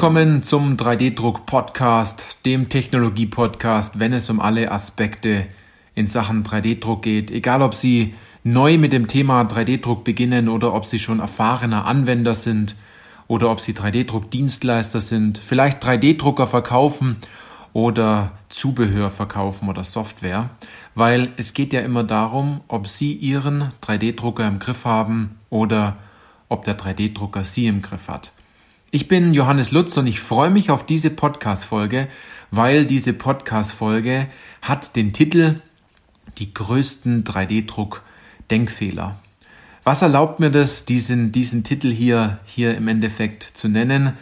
Willkommen zum 3D-Druck-Podcast, dem Technologie-Podcast, wenn es um alle Aspekte in Sachen 3D-Druck geht. Egal, ob Sie neu mit dem Thema 3D-Druck beginnen oder ob Sie schon erfahrener Anwender sind oder ob Sie 3D-Druck-Dienstleister sind, vielleicht 3D-Drucker verkaufen oder Zubehör verkaufen oder Software, weil es geht ja immer darum, ob Sie Ihren 3D-Drucker im Griff haben oder ob der 3D-Drucker Sie im Griff hat. Ich bin Johannes Lutz und ich freue mich auf diese Podcast-Folge, weil diese Podcast-Folge hat den Titel Die größten 3D-Druck-Denkfehler. Was erlaubt mir das, diesen, diesen Titel hier, hier im Endeffekt zu nennen?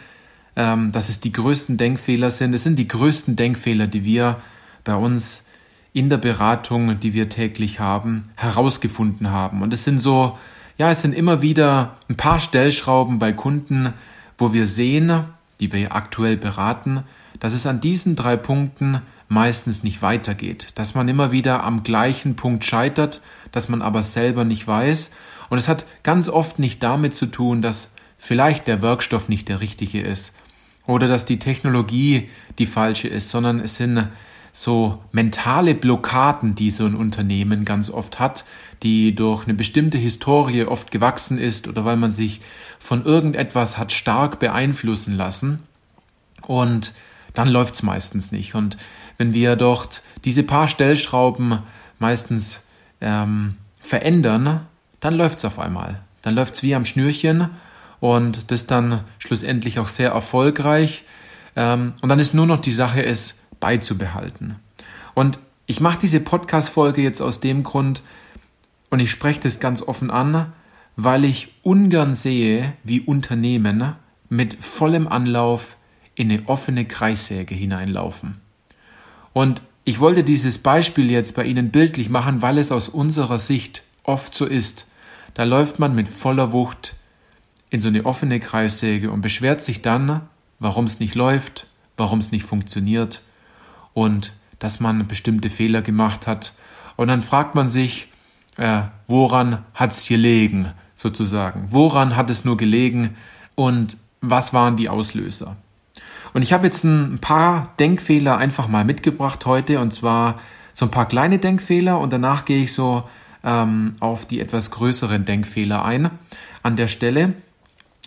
ähm, dass es die größten Denkfehler sind. Es sind die größten Denkfehler, die wir bei uns in der Beratung, die wir täglich haben, herausgefunden haben. Und es sind so, ja, es sind immer wieder ein paar Stellschrauben bei Kunden, wo wir sehen, die wir aktuell beraten, dass es an diesen drei Punkten meistens nicht weitergeht, dass man immer wieder am gleichen Punkt scheitert, dass man aber selber nicht weiß. Und es hat ganz oft nicht damit zu tun, dass vielleicht der Werkstoff nicht der richtige ist oder dass die Technologie die falsche ist, sondern es sind so mentale Blockaden, die so ein Unternehmen ganz oft hat, die durch eine bestimmte Historie oft gewachsen ist oder weil man sich von irgendetwas hat stark beeinflussen lassen und dann läuft es meistens nicht. Und wenn wir dort diese paar Stellschrauben meistens ähm, verändern, dann läuft es auf einmal. Dann läuft es wie am Schnürchen und das dann schlussendlich auch sehr erfolgreich. Ähm, und dann ist nur noch die Sache, es beizubehalten. Und ich mache diese Podcast-Folge jetzt aus dem Grund, und ich spreche das ganz offen an, weil ich ungern sehe, wie Unternehmen mit vollem Anlauf in eine offene Kreissäge hineinlaufen. Und ich wollte dieses Beispiel jetzt bei Ihnen bildlich machen, weil es aus unserer Sicht oft so ist. Da läuft man mit voller Wucht in so eine offene Kreissäge und beschwert sich dann, warum es nicht läuft, warum es nicht funktioniert und dass man bestimmte Fehler gemacht hat. Und dann fragt man sich, äh, woran hat es gelegen, sozusagen? Woran hat es nur gelegen und was waren die Auslöser? Und ich habe jetzt ein paar Denkfehler einfach mal mitgebracht heute und zwar so ein paar kleine Denkfehler und danach gehe ich so ähm, auf die etwas größeren Denkfehler ein an der Stelle.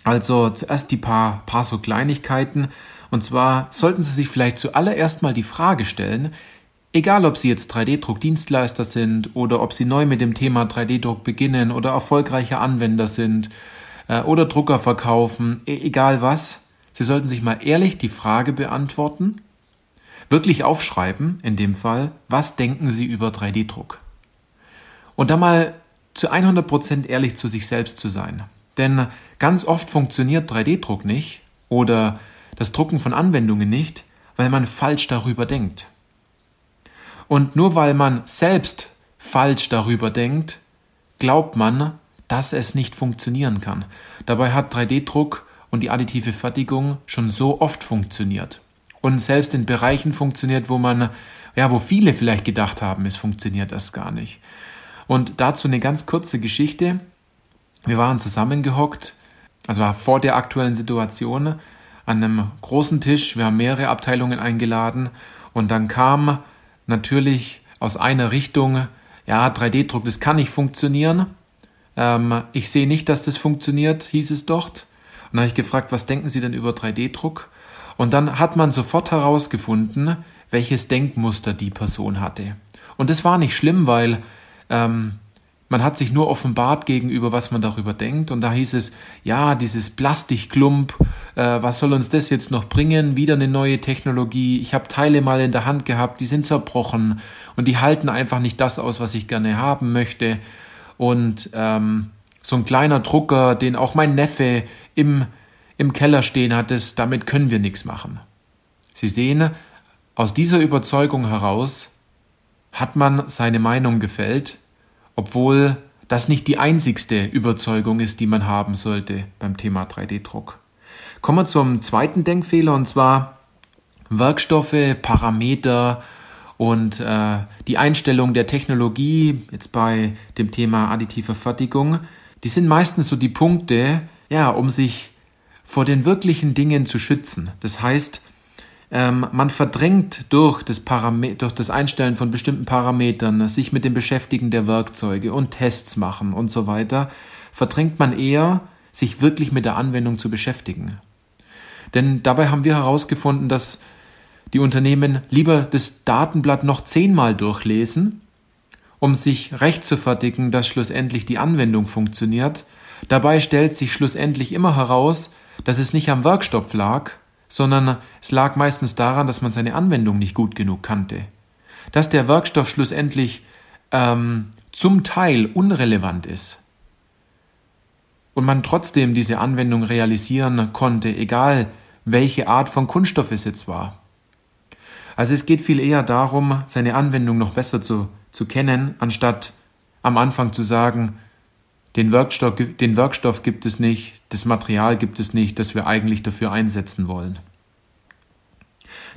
Also zuerst die paar, paar so Kleinigkeiten. Und zwar sollten Sie sich vielleicht zuallererst mal die Frage stellen, egal ob Sie jetzt 3D-Druck-Dienstleister sind oder ob Sie neu mit dem Thema 3D-Druck beginnen oder erfolgreiche Anwender sind äh, oder Drucker verkaufen, e egal was, Sie sollten sich mal ehrlich die Frage beantworten, wirklich aufschreiben, in dem Fall, was denken Sie über 3D-Druck? Und da mal zu 100% ehrlich zu sich selbst zu sein. Denn ganz oft funktioniert 3D-Druck nicht oder das Drucken von Anwendungen nicht, weil man falsch darüber denkt. Und nur weil man selbst falsch darüber denkt, glaubt man, dass es nicht funktionieren kann. Dabei hat 3D-Druck und die additive Fertigung schon so oft funktioniert. Und selbst in Bereichen funktioniert, wo man, ja, wo viele vielleicht gedacht haben, es funktioniert das gar nicht. Und dazu eine ganz kurze Geschichte. Wir waren zusammengehockt, also war vor der aktuellen Situation, an einem großen Tisch. Wir haben mehrere Abteilungen eingeladen und dann kam natürlich aus einer Richtung, ja, 3D-Druck, das kann nicht funktionieren. Ähm, ich sehe nicht, dass das funktioniert, hieß es dort. Und dann habe ich gefragt, was denken Sie denn über 3D-Druck? Und dann hat man sofort herausgefunden, welches Denkmuster die Person hatte. Und das war nicht schlimm, weil ähm, man hat sich nur offenbart gegenüber, was man darüber denkt. Und da hieß es, ja, dieses Plastikklump, äh, was soll uns das jetzt noch bringen? Wieder eine neue Technologie. Ich habe Teile mal in der Hand gehabt, die sind zerbrochen und die halten einfach nicht das aus, was ich gerne haben möchte. Und ähm, so ein kleiner Drucker, den auch mein Neffe im, im Keller stehen hat, das, damit können wir nichts machen. Sie sehen, aus dieser Überzeugung heraus hat man seine Meinung gefällt obwohl das nicht die einzigste Überzeugung ist, die man haben sollte beim Thema 3D-Druck. Kommen wir zum zweiten Denkfehler und zwar Werkstoffe, Parameter und äh, die Einstellung der Technologie, jetzt bei dem Thema additive Fertigung, die sind meistens so die Punkte, ja, um sich vor den wirklichen Dingen zu schützen. Das heißt, ähm, man verdrängt durch das, durch das Einstellen von bestimmten Parametern, sich mit dem Beschäftigen der Werkzeuge und Tests machen und so weiter, verdrängt man eher, sich wirklich mit der Anwendung zu beschäftigen. Denn dabei haben wir herausgefunden, dass die Unternehmen lieber das Datenblatt noch zehnmal durchlesen, um sich recht zu fertigen, dass schlussendlich die Anwendung funktioniert. Dabei stellt sich schlussendlich immer heraus, dass es nicht am Werkstoff lag, sondern es lag meistens daran, dass man seine Anwendung nicht gut genug kannte. Dass der Werkstoff schlussendlich ähm, zum Teil unrelevant ist und man trotzdem diese Anwendung realisieren konnte, egal welche Art von Kunststoff es jetzt war. Also es geht viel eher darum, seine Anwendung noch besser zu, zu kennen, anstatt am Anfang zu sagen, den Werkstoff, den Werkstoff gibt es nicht, das Material gibt es nicht, das wir eigentlich dafür einsetzen wollen.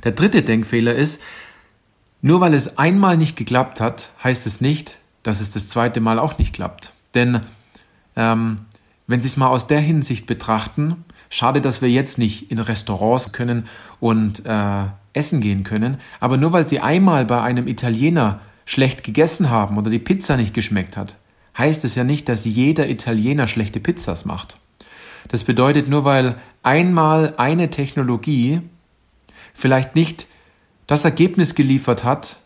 Der dritte Denkfehler ist, nur weil es einmal nicht geklappt hat, heißt es nicht, dass es das zweite Mal auch nicht klappt. Denn ähm, wenn Sie es mal aus der Hinsicht betrachten, schade, dass wir jetzt nicht in Restaurants können und äh, essen gehen können, aber nur weil Sie einmal bei einem Italiener schlecht gegessen haben oder die Pizza nicht geschmeckt hat, heißt es ja nicht, dass jeder Italiener schlechte Pizzas macht. Das bedeutet, nur weil einmal eine Technologie vielleicht nicht das Ergebnis geliefert hat,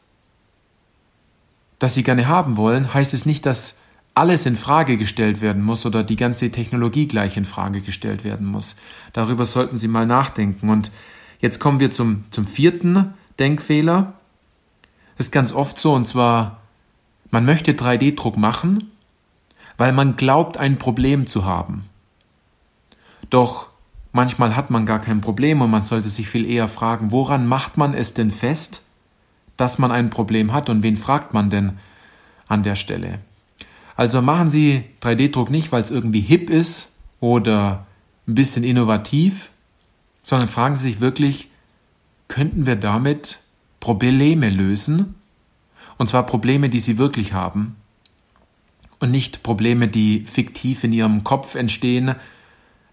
das sie gerne haben wollen, heißt es nicht, dass alles in Frage gestellt werden muss oder die ganze Technologie gleich in Frage gestellt werden muss. Darüber sollten Sie mal nachdenken. Und jetzt kommen wir zum, zum vierten Denkfehler. Das ist ganz oft so, und zwar, man möchte 3D-Druck machen, weil man glaubt, ein Problem zu haben. Doch manchmal hat man gar kein Problem und man sollte sich viel eher fragen, woran macht man es denn fest, dass man ein Problem hat und wen fragt man denn an der Stelle? Also machen Sie 3D-Druck nicht, weil es irgendwie hip ist oder ein bisschen innovativ, sondern fragen Sie sich wirklich, könnten wir damit Probleme lösen? Und zwar Probleme, die Sie wirklich haben und nicht Probleme, die fiktiv in ihrem Kopf entstehen,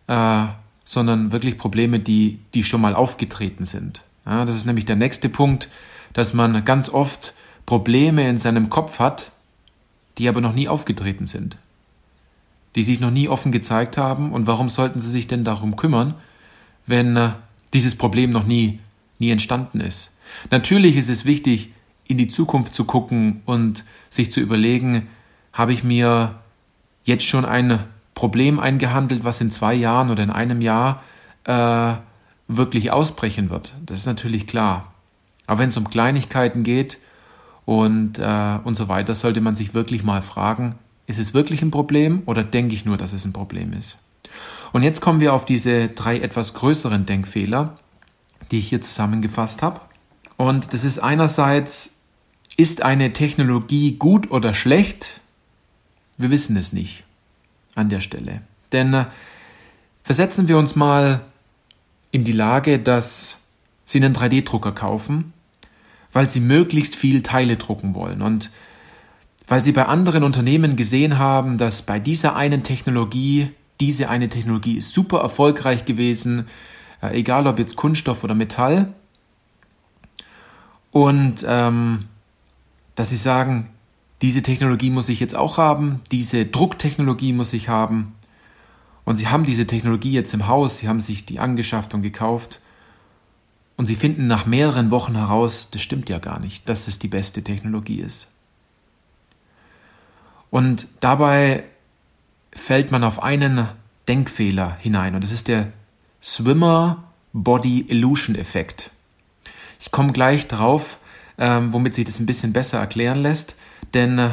äh, sondern wirklich Probleme, die, die schon mal aufgetreten sind. Ja, das ist nämlich der nächste Punkt, dass man ganz oft Probleme in seinem Kopf hat, die aber noch nie aufgetreten sind, die sich noch nie offen gezeigt haben. Und warum sollten sie sich denn darum kümmern, wenn äh, dieses Problem noch nie, nie entstanden ist? Natürlich ist es wichtig, in die Zukunft zu gucken und sich zu überlegen, habe ich mir jetzt schon ein Problem eingehandelt, was in zwei Jahren oder in einem Jahr äh, wirklich ausbrechen wird. Das ist natürlich klar. Aber wenn es um Kleinigkeiten geht und, äh, und so weiter, sollte man sich wirklich mal fragen, ist es wirklich ein Problem oder denke ich nur, dass es ein Problem ist? Und jetzt kommen wir auf diese drei etwas größeren Denkfehler, die ich hier zusammengefasst habe. Und das ist einerseits, ist eine Technologie gut oder schlecht? Wir wissen es nicht an der Stelle. Denn äh, versetzen wir uns mal in die Lage, dass Sie einen 3D-Drucker kaufen, weil Sie möglichst viel Teile drucken wollen und weil Sie bei anderen Unternehmen gesehen haben, dass bei dieser einen Technologie, diese eine Technologie ist super erfolgreich gewesen, äh, egal ob jetzt Kunststoff oder Metall. Und ähm, dass Sie sagen, diese Technologie muss ich jetzt auch haben, diese Drucktechnologie muss ich haben. Und sie haben diese Technologie jetzt im Haus, sie haben sich die angeschafft und gekauft. Und sie finden nach mehreren Wochen heraus, das stimmt ja gar nicht, dass das die beste Technologie ist. Und dabei fällt man auf einen Denkfehler hinein und das ist der Swimmer Body Illusion Effekt. Ich komme gleich drauf, ähm, womit sich das ein bisschen besser erklären lässt. Denn äh,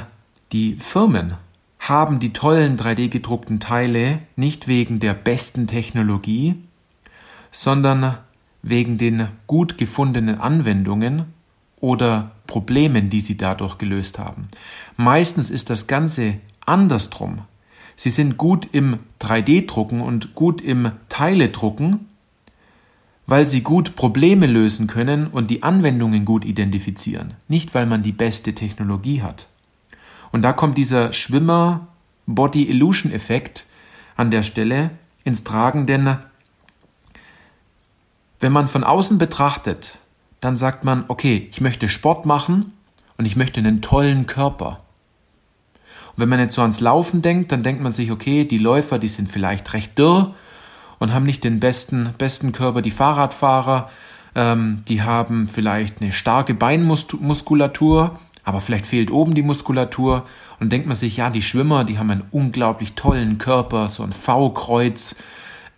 die Firmen haben die tollen 3D gedruckten Teile nicht wegen der besten Technologie, sondern wegen den gut gefundenen Anwendungen oder Problemen, die sie dadurch gelöst haben. Meistens ist das Ganze andersrum. Sie sind gut im 3D-Drucken und gut im Teile-Drucken, weil sie gut Probleme lösen können und die Anwendungen gut identifizieren, nicht weil man die beste Technologie hat. Und da kommt dieser Schwimmer Body Illusion Effekt an der Stelle ins Tragen, denn Wenn man von außen betrachtet, dann sagt man, okay, ich möchte Sport machen und ich möchte einen tollen Körper. Und wenn man jetzt so ans Laufen denkt, dann denkt man sich, okay, die Läufer, die sind vielleicht recht dürr und haben nicht den besten, besten Körper. Die Fahrradfahrer, ähm, die haben vielleicht eine starke Beinmuskulatur, aber vielleicht fehlt oben die Muskulatur. Und denkt man sich, ja, die Schwimmer, die haben einen unglaublich tollen Körper, so ein V-Kreuz.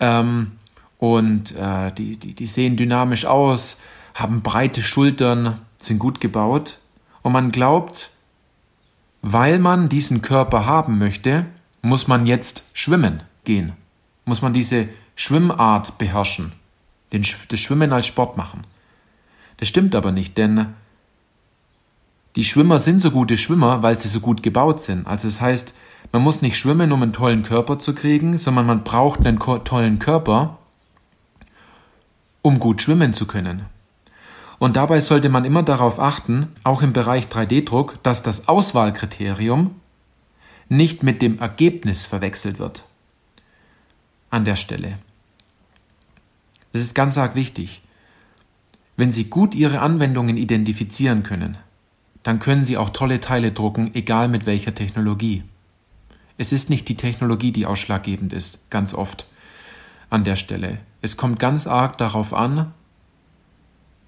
Ähm, und äh, die, die, die sehen dynamisch aus, haben breite Schultern, sind gut gebaut. Und man glaubt, weil man diesen Körper haben möchte, muss man jetzt schwimmen gehen. Muss man diese Schwimmart beherrschen. Den, das Schwimmen als Sport machen. Das stimmt aber nicht, denn die Schwimmer sind so gute Schwimmer, weil sie so gut gebaut sind. Also das heißt, man muss nicht schwimmen, um einen tollen Körper zu kriegen, sondern man braucht einen tollen Körper, um gut schwimmen zu können. Und dabei sollte man immer darauf achten, auch im Bereich 3D-Druck, dass das Auswahlkriterium nicht mit dem Ergebnis verwechselt wird. An der Stelle. Das ist ganz arg wichtig. Wenn Sie gut Ihre Anwendungen identifizieren können, dann können Sie auch tolle Teile drucken, egal mit welcher Technologie. Es ist nicht die Technologie, die ausschlaggebend ist, ganz oft an der Stelle. Es kommt ganz arg darauf an,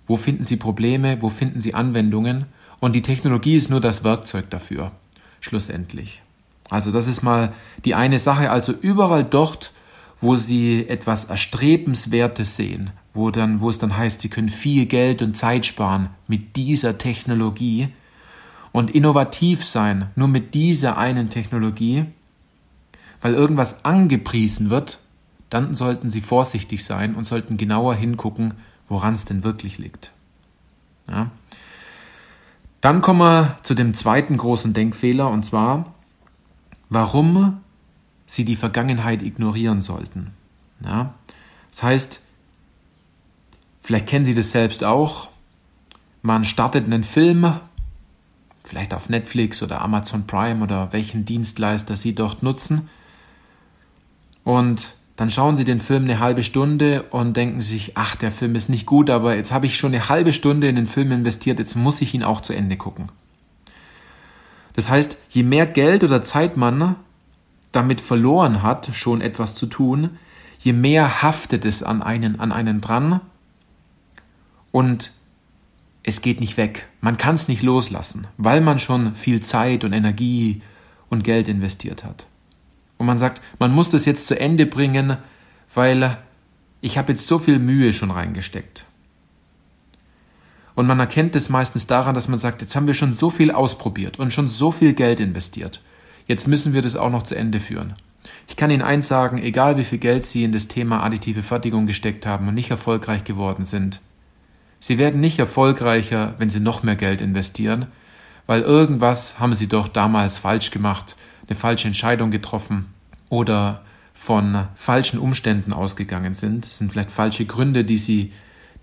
wo finden Sie Probleme, wo finden Sie Anwendungen und die Technologie ist nur das Werkzeug dafür, schlussendlich. Also das ist mal die eine Sache, also überall dort, wo Sie etwas Erstrebenswertes sehen, wo, dann, wo es dann heißt, Sie können viel Geld und Zeit sparen mit dieser Technologie und innovativ sein, nur mit dieser einen Technologie, weil irgendwas angepriesen wird, dann sollten Sie vorsichtig sein und sollten genauer hingucken, woran es denn wirklich liegt. Ja. Dann kommen wir zu dem zweiten großen Denkfehler und zwar, warum Sie die Vergangenheit ignorieren sollten. Ja. Das heißt, vielleicht kennen Sie das selbst auch, man startet einen Film, vielleicht auf Netflix oder Amazon Prime oder welchen Dienstleister Sie dort nutzen und dann schauen Sie den Film eine halbe Stunde und denken sich, ach, der Film ist nicht gut, aber jetzt habe ich schon eine halbe Stunde in den Film investiert, jetzt muss ich ihn auch zu Ende gucken. Das heißt, je mehr Geld oder Zeit man damit verloren hat, schon etwas zu tun, je mehr haftet es an einen, an einen dran und es geht nicht weg. Man kann es nicht loslassen, weil man schon viel Zeit und Energie und Geld investiert hat. Und man sagt, man muss das jetzt zu Ende bringen, weil ich habe jetzt so viel Mühe schon reingesteckt. Und man erkennt es meistens daran, dass man sagt, jetzt haben wir schon so viel ausprobiert und schon so viel Geld investiert. Jetzt müssen wir das auch noch zu Ende führen. Ich kann Ihnen eins sagen, egal wie viel Geld Sie in das Thema additive Fertigung gesteckt haben und nicht erfolgreich geworden sind, Sie werden nicht erfolgreicher, wenn Sie noch mehr Geld investieren, weil irgendwas haben Sie doch damals falsch gemacht eine falsche Entscheidung getroffen oder von falschen Umständen ausgegangen sind. Es sind vielleicht falsche Gründe, die sie,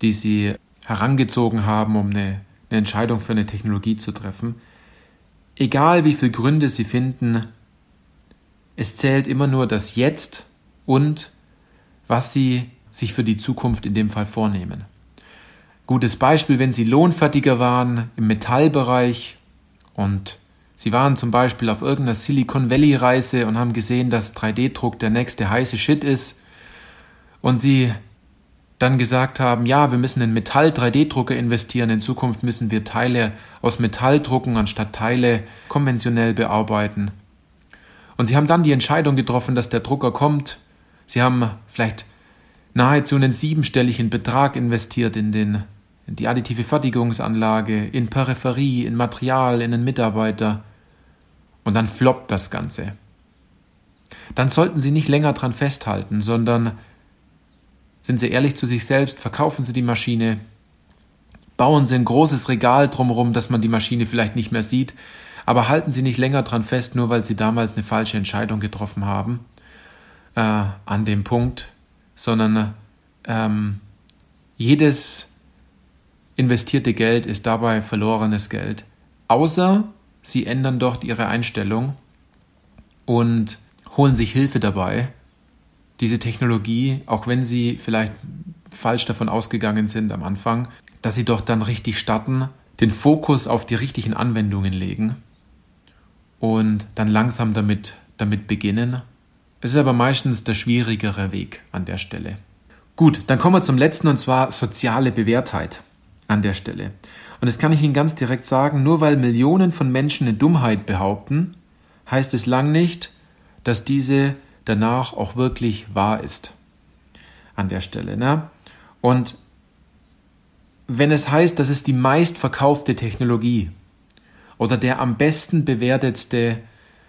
die sie herangezogen haben, um eine, eine Entscheidung für eine Technologie zu treffen. Egal wie viele Gründe sie finden, es zählt immer nur das Jetzt und was sie sich für die Zukunft in dem Fall vornehmen. Gutes Beispiel, wenn Sie Lohnfertiger waren im Metallbereich und Sie waren zum Beispiel auf irgendeiner Silicon Valley Reise und haben gesehen, dass 3D-Druck der nächste heiße Shit ist. Und sie dann gesagt haben, ja, wir müssen in Metall-3D-Drucker investieren, in Zukunft müssen wir Teile aus Metall drucken, anstatt Teile konventionell bearbeiten. Und sie haben dann die Entscheidung getroffen, dass der Drucker kommt. Sie haben vielleicht nahezu einen siebenstelligen Betrag investiert in den in die additive Fertigungsanlage, in Peripherie, in Material, in den Mitarbeiter. Und dann floppt das Ganze. Dann sollten Sie nicht länger dran festhalten, sondern sind Sie ehrlich zu sich selbst, verkaufen Sie die Maschine, bauen Sie ein großes Regal drumherum, dass man die Maschine vielleicht nicht mehr sieht, aber halten Sie nicht länger dran fest, nur weil Sie damals eine falsche Entscheidung getroffen haben äh, an dem Punkt, sondern ähm, jedes investierte Geld ist dabei verlorenes Geld. Außer sie ändern dort ihre Einstellung und holen sich Hilfe dabei, diese Technologie, auch wenn sie vielleicht falsch davon ausgegangen sind am Anfang, dass sie doch dann richtig starten, den Fokus auf die richtigen Anwendungen legen und dann langsam damit, damit beginnen. Es ist aber meistens der schwierigere Weg an der Stelle. Gut, dann kommen wir zum letzten und zwar soziale Bewährtheit an der Stelle. Und das kann ich Ihnen ganz direkt sagen, nur weil Millionen von Menschen eine Dummheit behaupten, heißt es lang nicht, dass diese danach auch wirklich wahr ist. An der Stelle. Ne? Und wenn es heißt, das ist die meistverkaufte Technologie oder der am besten bewertetste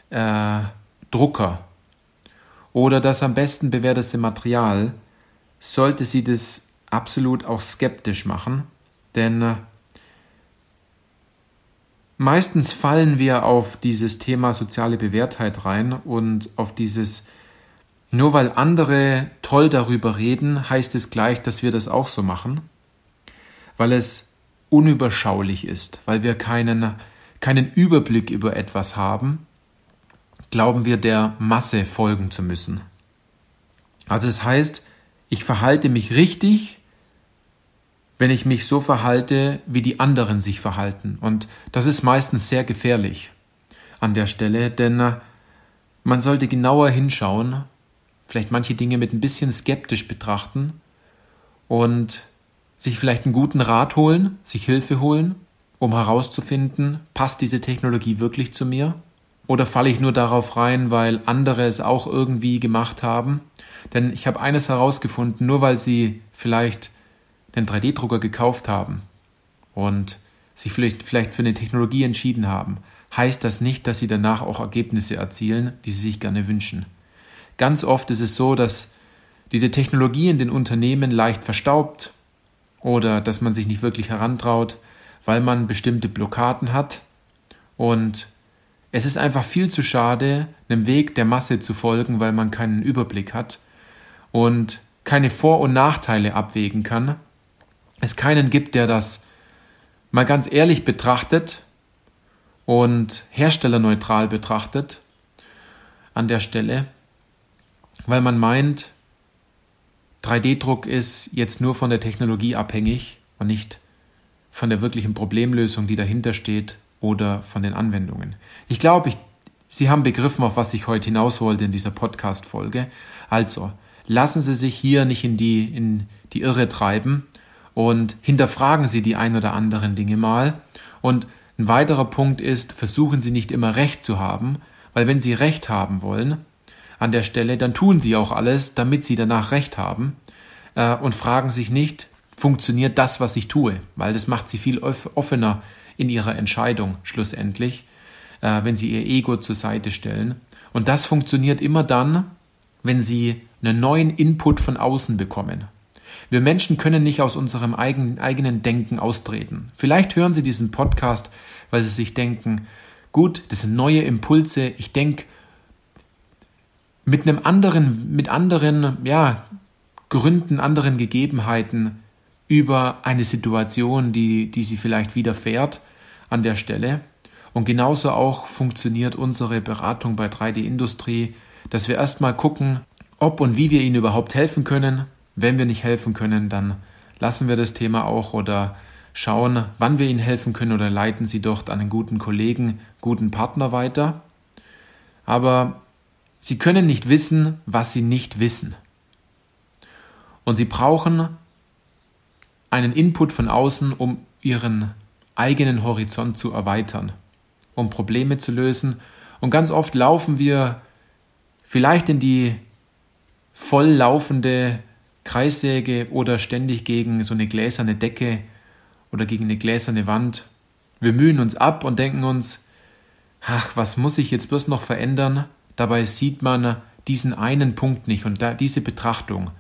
äh, Drucker oder das am besten bewertetste Material, sollte sie das absolut auch skeptisch machen, denn äh, meistens fallen wir auf dieses Thema soziale Bewährtheit rein und auf dieses, nur weil andere toll darüber reden, heißt es gleich, dass wir das auch so machen, weil es unüberschaulich ist, weil wir keinen, keinen Überblick über etwas haben, glauben wir der Masse folgen zu müssen. Also es das heißt, ich verhalte mich richtig, wenn ich mich so verhalte, wie die anderen sich verhalten. Und das ist meistens sehr gefährlich an der Stelle, denn man sollte genauer hinschauen, vielleicht manche Dinge mit ein bisschen skeptisch betrachten und sich vielleicht einen guten Rat holen, sich Hilfe holen, um herauszufinden, passt diese Technologie wirklich zu mir? Oder falle ich nur darauf rein, weil andere es auch irgendwie gemacht haben? Denn ich habe eines herausgefunden, nur weil sie vielleicht den 3D-Drucker gekauft haben und sich vielleicht, vielleicht für eine Technologie entschieden haben, heißt das nicht, dass sie danach auch Ergebnisse erzielen, die sie sich gerne wünschen. Ganz oft ist es so, dass diese Technologie in den Unternehmen leicht verstaubt oder dass man sich nicht wirklich herantraut, weil man bestimmte Blockaden hat und es ist einfach viel zu schade, einem Weg der Masse zu folgen, weil man keinen Überblick hat und keine Vor- und Nachteile abwägen kann. Es keinen gibt, der das mal ganz ehrlich betrachtet und herstellerneutral betrachtet an der Stelle, weil man meint, 3D-Druck ist jetzt nur von der Technologie abhängig und nicht von der wirklichen Problemlösung, die dahinter steht oder von den Anwendungen. Ich glaube, ich, Sie haben begriffen, auf was ich heute hinaus wollte in dieser Podcast-Folge. Also, lassen Sie sich hier nicht in die, in die Irre treiben und hinterfragen Sie die ein oder anderen Dinge mal. Und ein weiterer Punkt ist, versuchen Sie nicht immer Recht zu haben, weil wenn Sie Recht haben wollen, an der Stelle, dann tun Sie auch alles, damit Sie danach Recht haben äh, und fragen sich nicht, funktioniert das, was ich tue, weil das macht Sie viel offener in Ihrer Entscheidung schlussendlich, äh, wenn Sie Ihr Ego zur Seite stellen. Und das funktioniert immer dann, wenn Sie einen neuen Input von außen bekommen. Wir Menschen können nicht aus unserem eigenen, eigenen Denken austreten. Vielleicht hören Sie diesen Podcast, weil Sie sich denken, gut, das sind neue Impulse, ich denke mit einem anderen, mit anderen, ja, Gründen, anderen Gegebenheiten über eine Situation, die, die Sie vielleicht widerfährt an der Stelle. Und genauso auch funktioniert unsere Beratung bei 3D Industrie, dass wir erstmal gucken, ob und wie wir Ihnen überhaupt helfen können. Wenn wir nicht helfen können, dann lassen wir das Thema auch oder schauen, wann wir Ihnen helfen können oder leiten Sie dort an einen guten Kollegen, guten Partner weiter. Aber Sie können nicht wissen, was Sie nicht wissen. Und Sie brauchen einen Input von außen, um Ihren eigenen Horizont zu erweitern, um Probleme zu lösen. Und ganz oft laufen wir vielleicht in die voll laufende Kreissäge oder ständig gegen so eine gläserne Decke oder gegen eine gläserne Wand. Wir mühen uns ab und denken uns, ach, was muss ich jetzt bloß noch verändern? Dabei sieht man diesen einen Punkt nicht und da, diese Betrachtung,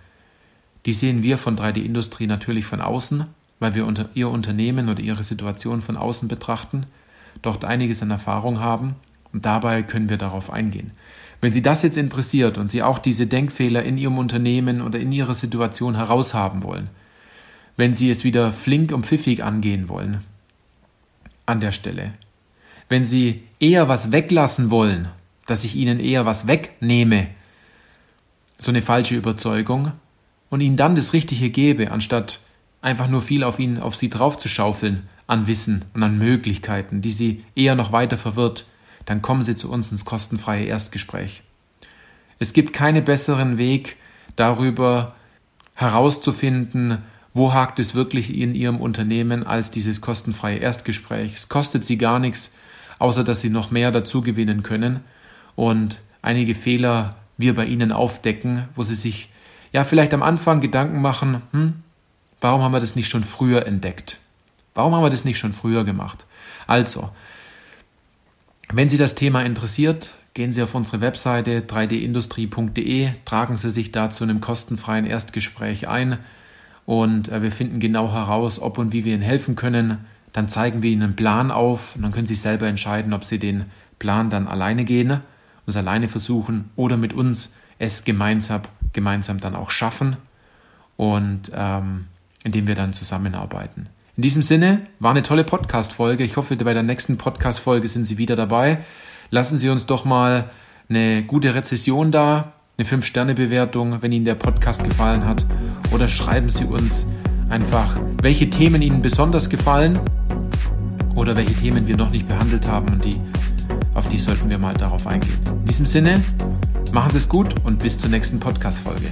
die sehen wir von 3D-Industrie natürlich von außen, weil wir unter, ihr Unternehmen oder ihre Situation von außen betrachten, dort einiges an Erfahrung haben und dabei können wir darauf eingehen. Wenn Sie das jetzt interessiert und Sie auch diese Denkfehler in Ihrem Unternehmen oder in Ihrer Situation heraushaben wollen, wenn Sie es wieder flink und pfiffig angehen wollen, an der Stelle, wenn Sie eher was weglassen wollen, dass ich Ihnen eher was wegnehme, so eine falsche Überzeugung, und ihnen dann das Richtige gebe, anstatt einfach nur viel auf ihn, auf sie draufzuschaufeln an Wissen und an Möglichkeiten, die sie eher noch weiter verwirrt, dann kommen sie zu uns ins kostenfreie Erstgespräch. Es gibt keinen besseren Weg, darüber herauszufinden, wo hakt es wirklich in Ihrem Unternehmen als dieses kostenfreie Erstgespräch. Es kostet Sie gar nichts, außer dass Sie noch mehr dazu gewinnen können und einige Fehler wir bei Ihnen aufdecken, wo Sie sich ja vielleicht am Anfang Gedanken machen, hm, warum haben wir das nicht schon früher entdeckt? Warum haben wir das nicht schon früher gemacht? Also, wenn Sie das Thema interessiert, gehen Sie auf unsere Webseite 3dindustrie.de, tragen Sie sich da zu einem kostenfreien Erstgespräch ein und äh, wir finden genau heraus, ob und wie wir Ihnen helfen können. Dann zeigen wir Ihnen einen Plan auf und dann können Sie selber entscheiden, ob Sie den Plan dann alleine gehen, es alleine versuchen oder mit uns es gemeinsam, gemeinsam dann auch schaffen und ähm, indem wir dann zusammenarbeiten. In diesem Sinne war eine tolle Podcast-Folge. Ich hoffe, bei der nächsten Podcast-Folge sind Sie wieder dabei. Lassen Sie uns doch mal eine gute Rezession da, eine 5-Sterne-Bewertung, wenn Ihnen der Podcast gefallen hat. Oder schreiben Sie uns einfach, welche Themen Ihnen besonders gefallen oder welche Themen wir noch nicht behandelt haben und die, auf die sollten wir mal darauf eingehen. In diesem Sinne, machen Sie es gut und bis zur nächsten Podcast-Folge.